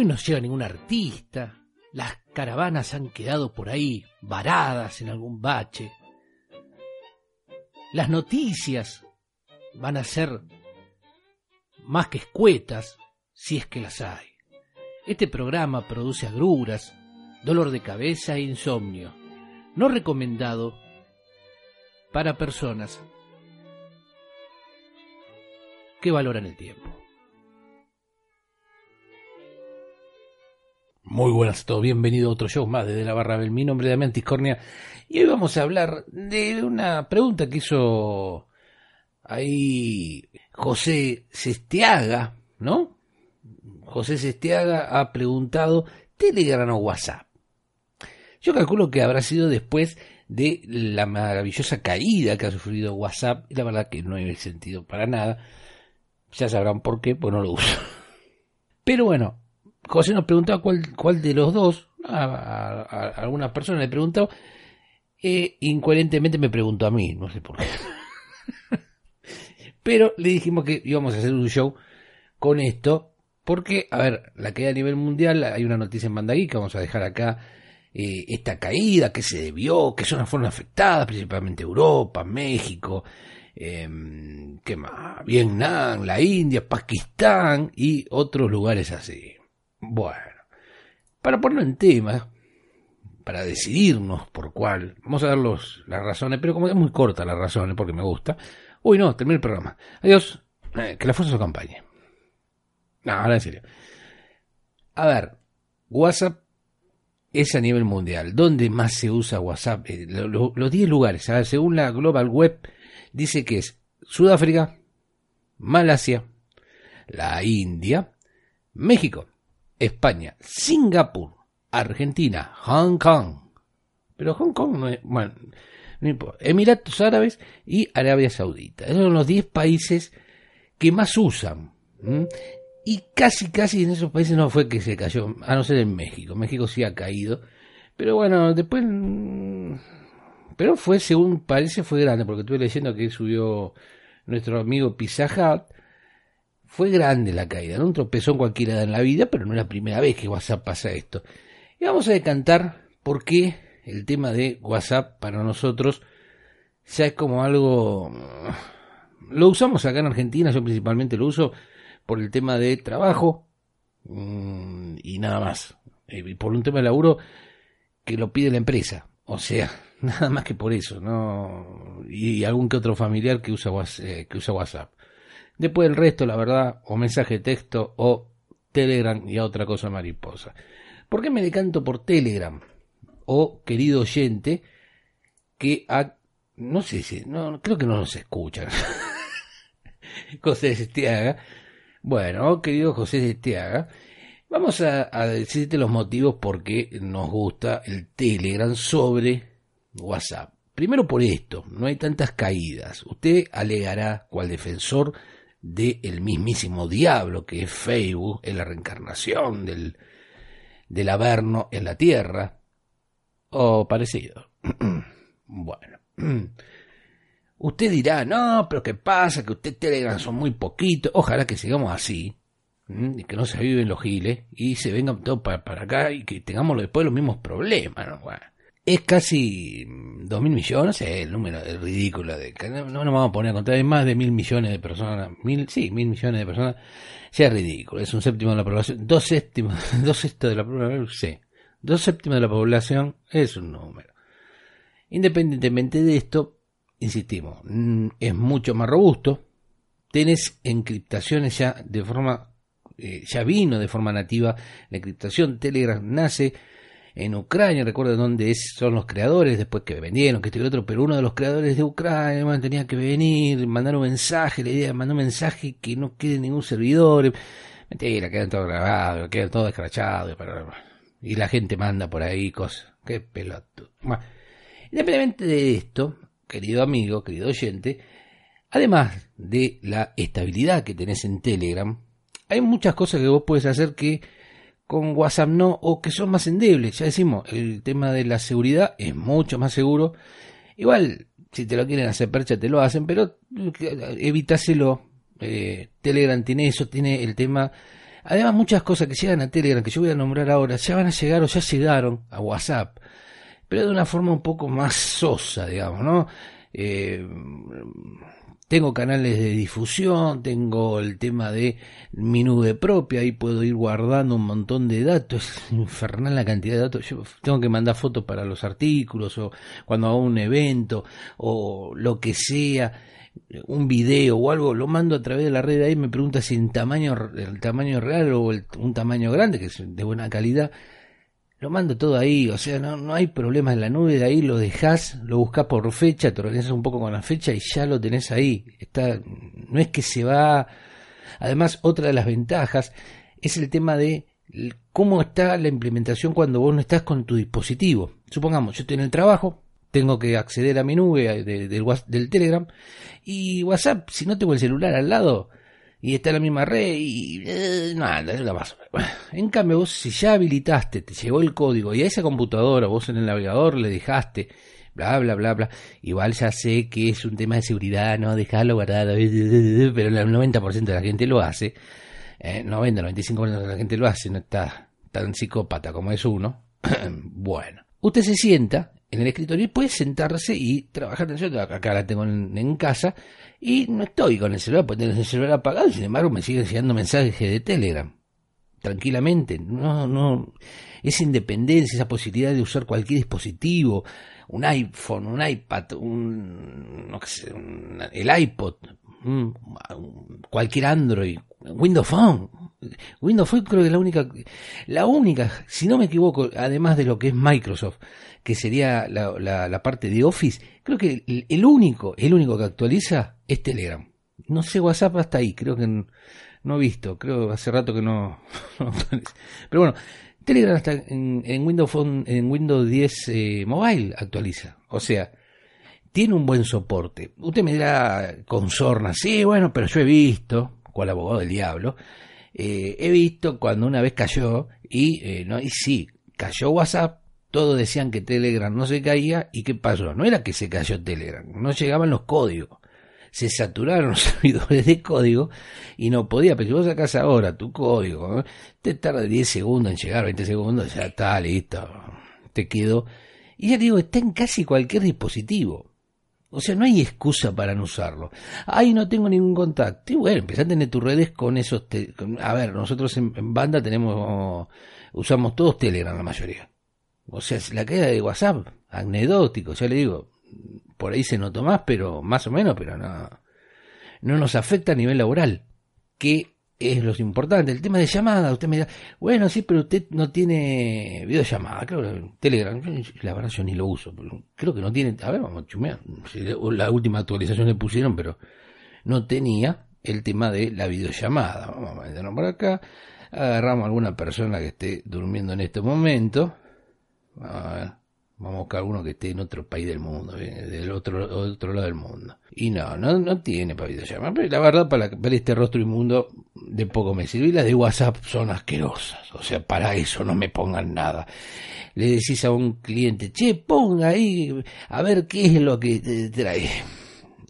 Hoy no llega ningún artista, las caravanas han quedado por ahí varadas en algún bache. Las noticias van a ser más que escuetas, si es que las hay. Este programa produce agruras, dolor de cabeza e insomnio, no recomendado para personas que valoran el tiempo. Muy buenas a todos, bienvenido a otro show más desde la barra del mi nombre de Mantis Cornea y hoy vamos a hablar de una pregunta que hizo ahí José Sestiaga, ¿no? José Sestiaga ha preguntado Telegram o WhatsApp. Yo calculo que habrá sido después de la maravillosa caída que ha sufrido WhatsApp y la verdad que no hay sentido para nada. Ya sabrán por qué, pues no lo uso. Pero bueno, José nos preguntaba cuál, cuál de los dos, a, algunas personas le preguntó, e incoherentemente me preguntó a mí, no sé por qué. Pero le dijimos que íbamos a hacer un show con esto, porque, a ver, la caída a nivel mundial, hay una noticia en Bandagui que vamos a dejar acá, eh, esta caída, que se debió, que zonas fueron afectadas, principalmente Europa, México, eh, ¿qué más? Vietnam, la India, Pakistán y otros lugares así. Bueno, para ponerlo en tema, para decidirnos por cuál, vamos a dar las razones, pero como es muy corta las razones porque me gusta, uy no, terminé el programa. Adiós, eh, que la fuerza os acompañe. No, ahora en serio. A ver, WhatsApp es a nivel mundial. ¿Dónde más se usa WhatsApp? Eh, los 10 lugares, según la Global Web, dice que es Sudáfrica, Malasia, la India, México, España, Singapur, Argentina, Hong Kong. Pero Hong Kong no es, bueno, Emiratos Árabes y Arabia Saudita. Esos son los 10 países que más usan. Y casi, casi en esos países no fue que se cayó, a no ser en México. México sí ha caído. Pero bueno, después... Mm, pero fue, según parece, fue grande, porque estuve leyendo que subió nuestro amigo Pizza fue grande la caída, ¿no? Un tropezón cualquiera en la vida, pero no es la primera vez que WhatsApp pasa esto. Y vamos a decantar por qué el tema de WhatsApp para nosotros ya es como algo... Lo usamos acá en Argentina, yo principalmente lo uso por el tema de trabajo mm, y nada más. Y por un tema de laburo que lo pide la empresa. O sea, nada más que por eso, ¿no? Y algún que otro familiar que usa, eh, que usa WhatsApp. Después el resto, la verdad, o mensaje de texto o Telegram y a otra cosa mariposa. ¿Por qué me decanto por Telegram? O querido oyente, que ha, no sé si, no, creo que no nos escuchan. José Estiaga. Bueno, querido José Estiaga, vamos a, a decirte los motivos por qué nos gusta el Telegram sobre WhatsApp. Primero por esto, no hay tantas caídas. Usted alegará cual defensor del mismísimo diablo que es Facebook, es la reencarnación del, del Averno en la Tierra, o parecido. bueno. Usted dirá, no, pero ¿qué pasa? Que usted Telegram son muy poquitos. Ojalá que sigamos así. Y que no se viven los giles. Y se vengan todos para, para acá y que tengamos después los mismos problemas. ¿no? Bueno es casi dos mil millones, el número es ridículo, de, no, nos vamos a poner a contar, hay más de mil millones de personas, mil, sí, mil millones de personas, sea es ridículo, es un séptimo de la población, dos séptimos, dos sextos de la población, sí, dos séptimos de la población es un número. Independientemente de esto, insistimos, mm, es mucho más robusto, tenés encriptaciones ya de forma, eh, ya vino de forma nativa, la encriptación Telegram nace en Ucrania, recuerdo dónde es, son los creadores, después que vendieron, que este y otro, pero uno de los creadores de Ucrania tenía que venir, mandar un mensaje, la idea de mandar un mensaje que no quede ningún servidor, mentira, quedan todo grabado, quedan todo escrachado, y la gente manda por ahí cosas, qué pelotudo. independientemente de esto, querido amigo, querido oyente, además de la estabilidad que tenés en Telegram, hay muchas cosas que vos puedes hacer que con WhatsApp no, o que son más endebles. Ya decimos, el tema de la seguridad es mucho más seguro. Igual, si te lo quieren hacer percha, te lo hacen, pero evitaselo. Eh, Telegram tiene eso, tiene el tema Además, muchas cosas que llegan a Telegram, que yo voy a nombrar ahora, ya van a llegar o ya llegaron a WhatsApp, pero de una forma un poco más sosa, digamos, ¿no? Eh, tengo canales de difusión, tengo el tema de mi nube propia, ahí puedo ir guardando un montón de datos, es infernal la cantidad de datos. Yo tengo que mandar fotos para los artículos o cuando hago un evento o lo que sea, un video o algo, lo mando a través de la red ahí, me pregunta si en tamaño, el tamaño real o un tamaño grande, que es de buena calidad, lo mando todo ahí, o sea, no, no hay problema en la nube, de ahí lo dejas, lo buscas por fecha, te organizas un poco con la fecha y ya lo tenés ahí. Está, no es que se va. Además, otra de las ventajas es el tema de cómo está la implementación cuando vos no estás con tu dispositivo. Supongamos, yo estoy en el trabajo, tengo que acceder a mi nube del Telegram y WhatsApp, si no tengo el celular al lado, y está en la misma red y eh, nada, es la paso. En cambio, vos si ya habilitaste, te llegó el código y a esa computadora vos en el navegador le dejaste, bla, bla, bla, bla, igual ya sé que es un tema de seguridad, no dejarlo guardado, pero el 90% de la gente lo hace, eh, 90, 95% de la gente lo hace, no está tan psicópata como es uno. bueno, usted se sienta en el escritorio y puede sentarse y trabajar. Yo acá la tengo en casa y no estoy con el celular, porque tengo el celular apagado, sin embargo me siguen llegando mensajes de Telegram. Tranquilamente, no, no, esa independencia, esa posibilidad de usar cualquier dispositivo, un iPhone, un iPad, un, no sé, el iPod, cualquier Android, Windows Phone. Windows creo que la única, la única, si no me equivoco, además de lo que es Microsoft, que sería la, parte de Office, creo que el, único, el único que actualiza es Telegram. No sé WhatsApp hasta ahí, creo que no, he visto, creo hace rato que no, Pero bueno, Telegram hasta en, Windows Phone, en Windows 10 eh, Mobile actualiza. O sea, tiene un buen soporte. Usted me dirá con sorna, sí, bueno, pero yo he visto, cual abogado del diablo, eh, he visto cuando una vez cayó y, eh, no, y sí, cayó WhatsApp, todos decían que Telegram no se caía y qué pasó. No era que se cayó Telegram, no llegaban los códigos. Se saturaron los servidores de código y no podía, pero si vos sacás ahora tu código, te tarda 10 segundos en llegar, 20 segundos, ya está, listo, te quedó. Y ya digo, está en casi cualquier dispositivo. O sea, no hay excusa para no usarlo. Ahí no tengo ningún contacto. Y bueno, empezá a tener tus redes con esos... a ver, nosotros en, banda tenemos... Usamos todos Telegram la mayoría. O sea, la caída de WhatsApp, anecdótico, ya le digo, por ahí se notó más, pero más o menos, pero no, no nos afecta a nivel laboral, que es lo importante. El tema de llamada, usted me dirá, bueno, sí, pero usted no tiene videollamada, creo Telegram, la verdad yo ni lo uso, creo que no tiene, a ver, vamos a chumear, la última actualización le pusieron, pero no tenía el tema de la videollamada. Vamos a meternos por acá, agarramos a alguna persona que esté durmiendo en este momento, a ver, vamos a buscar alguno que esté en otro país del mundo, del otro, otro lado del mundo. Y no, no, no tiene para videollamada. Pero la verdad, para ver este rostro inmundo, de poco me sirve. Y las de WhatsApp son asquerosas. O sea, para eso no me pongan nada. Le decís a un cliente, che, ponga ahí, a ver qué es lo que te trae.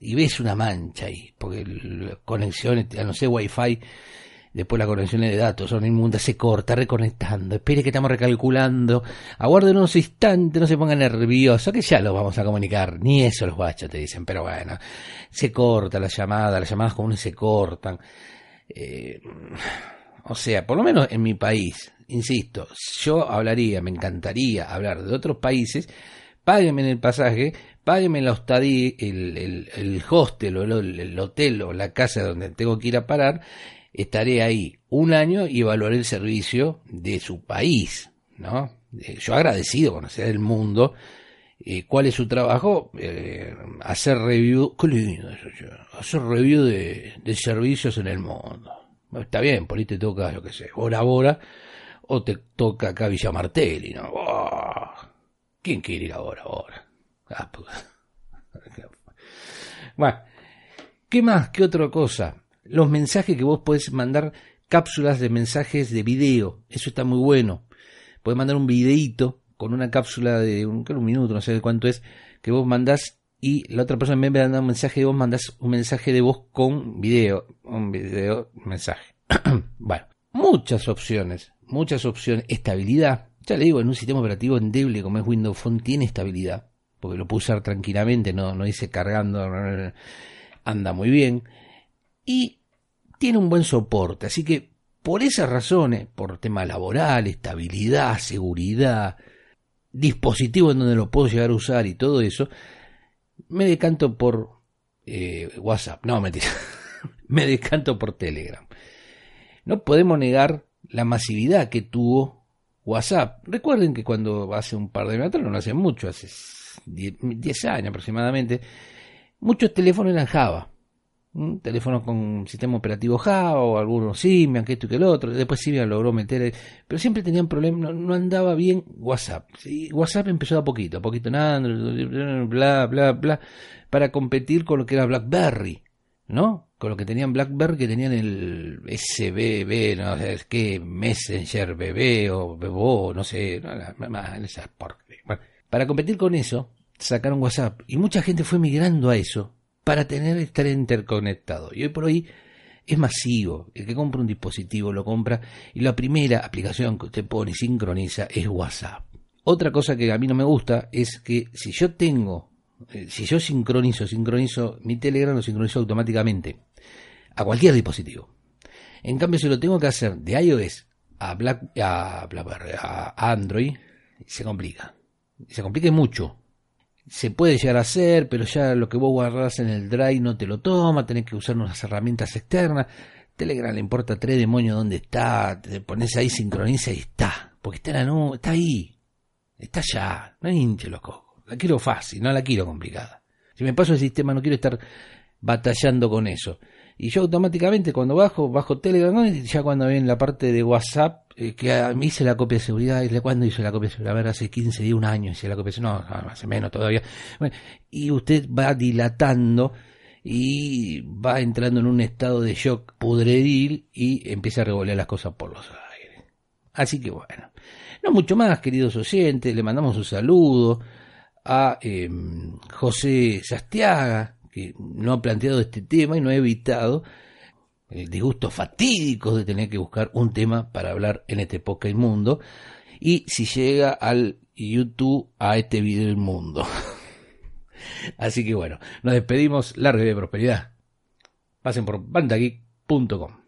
Y ves una mancha ahí, porque conexiones, no sé, wifi Después las conexiones de datos son inmundas, se corta, reconectando. Espere que estamos recalculando. Aguarde unos instantes, no se ponga nervioso, que ya lo vamos a comunicar. Ni eso los guachos te dicen, pero bueno. Se corta la llamada, las llamadas comunes se cortan. Eh, o sea, por lo menos en mi país, insisto, yo hablaría, me encantaría hablar de otros países. Páguenme en el pasaje, páguenme la hostadía, el, el, el hostel o el, el hotel o la casa donde tengo que ir a parar estaré ahí un año y evaluaré el servicio de su país, ¿no? Eh, yo agradecido conocer el mundo. Eh, ¿Cuál es su trabajo? Eh, hacer review, hacer review de, servicios en el mundo. Está bien, por ahí te toca, lo que sé, Bora Bora, o te toca acá Villa Martelli, ¿no? ¿Quién quiere ir ahora, ahora? Ah, pues. bueno, ¿qué más? ¿Qué otra cosa? Los mensajes que vos podés mandar cápsulas de mensajes de video. Eso está muy bueno. Podés mandar un videito con una cápsula de un, un minuto, no sé de cuánto es, que vos mandás y la otra persona en vez de mandar un mensaje de voz, mandás un mensaje de voz con video. Un video, mensaje. bueno, muchas opciones, muchas opciones, estabilidad. Ya le digo, en un sistema operativo endeble como es Windows Phone tiene estabilidad, porque lo puedo usar tranquilamente, no, no dice cargando, anda muy bien. Y tiene un buen soporte, así que por esas razones, por tema laboral, estabilidad, seguridad, dispositivo en donde lo puedo llegar a usar y todo eso, me decanto por eh, WhatsApp. No, mentira. me decanto por Telegram. No podemos negar la masividad que tuvo WhatsApp. Recuerden que cuando hace un par de años, no hace mucho, hace 10 años aproximadamente, muchos teléfonos eran Java teléfonos con sistema operativo Java o algunos Symbian, que esto y que el otro. Después Symbian logró meter, pero siempre tenían problemas, no, andaba bien WhatsApp. WhatsApp empezó a poquito, a poquito nada, bla, bla, bla, para competir con lo que era BlackBerry, ¿no? Con lo que tenían BlackBerry, que tenían el SBB, no sé qué, Messenger BB o Bebo, no sé, bueno, para competir con eso, sacaron WhatsApp y mucha gente fue migrando a eso para tener estar interconectado. Y hoy por hoy es masivo. El que compra un dispositivo lo compra y la primera aplicación que usted pone y sincroniza es WhatsApp. Otra cosa que a mí no me gusta es que si yo tengo, eh, si yo sincronizo, sincronizo mi Telegram lo sincronizo automáticamente a cualquier dispositivo. En cambio, si lo tengo que hacer de iOS a, a, a Android, se complica. Se complica mucho se puede llegar a hacer, pero ya lo que vos guardás en el drive no te lo toma, tenés que usar unas herramientas externas. Telegram le importa tres demonios dónde está, te pones ahí, sincroniza y está, porque está en la está ahí, está allá, no hinche los cocos. La quiero fácil, no la quiero complicada. Si me paso el sistema no quiero estar batallando con eso. Y yo automáticamente cuando bajo, bajo Telegram, ya cuando ven la parte de WhatsApp, eh, que a mí hice la copia de seguridad, y cuando hice la copia de seguridad? A ver, hace 15 días, un año hice la copia de seguridad, no, hace menos todavía. y usted va dilatando y va entrando en un estado de shock pudredil y empieza a revolver las cosas por los aires. Así que bueno, no mucho más, queridos oyentes, le mandamos un saludo a em, José Sastiaga, que no ha planteado este tema y no ha evitado el disgusto fatídico de tener que buscar un tema para hablar en este poca inmundo y si llega al YouTube a este video del mundo. Así que bueno, nos despedimos, larga de prosperidad. Pasen por bandageek.com.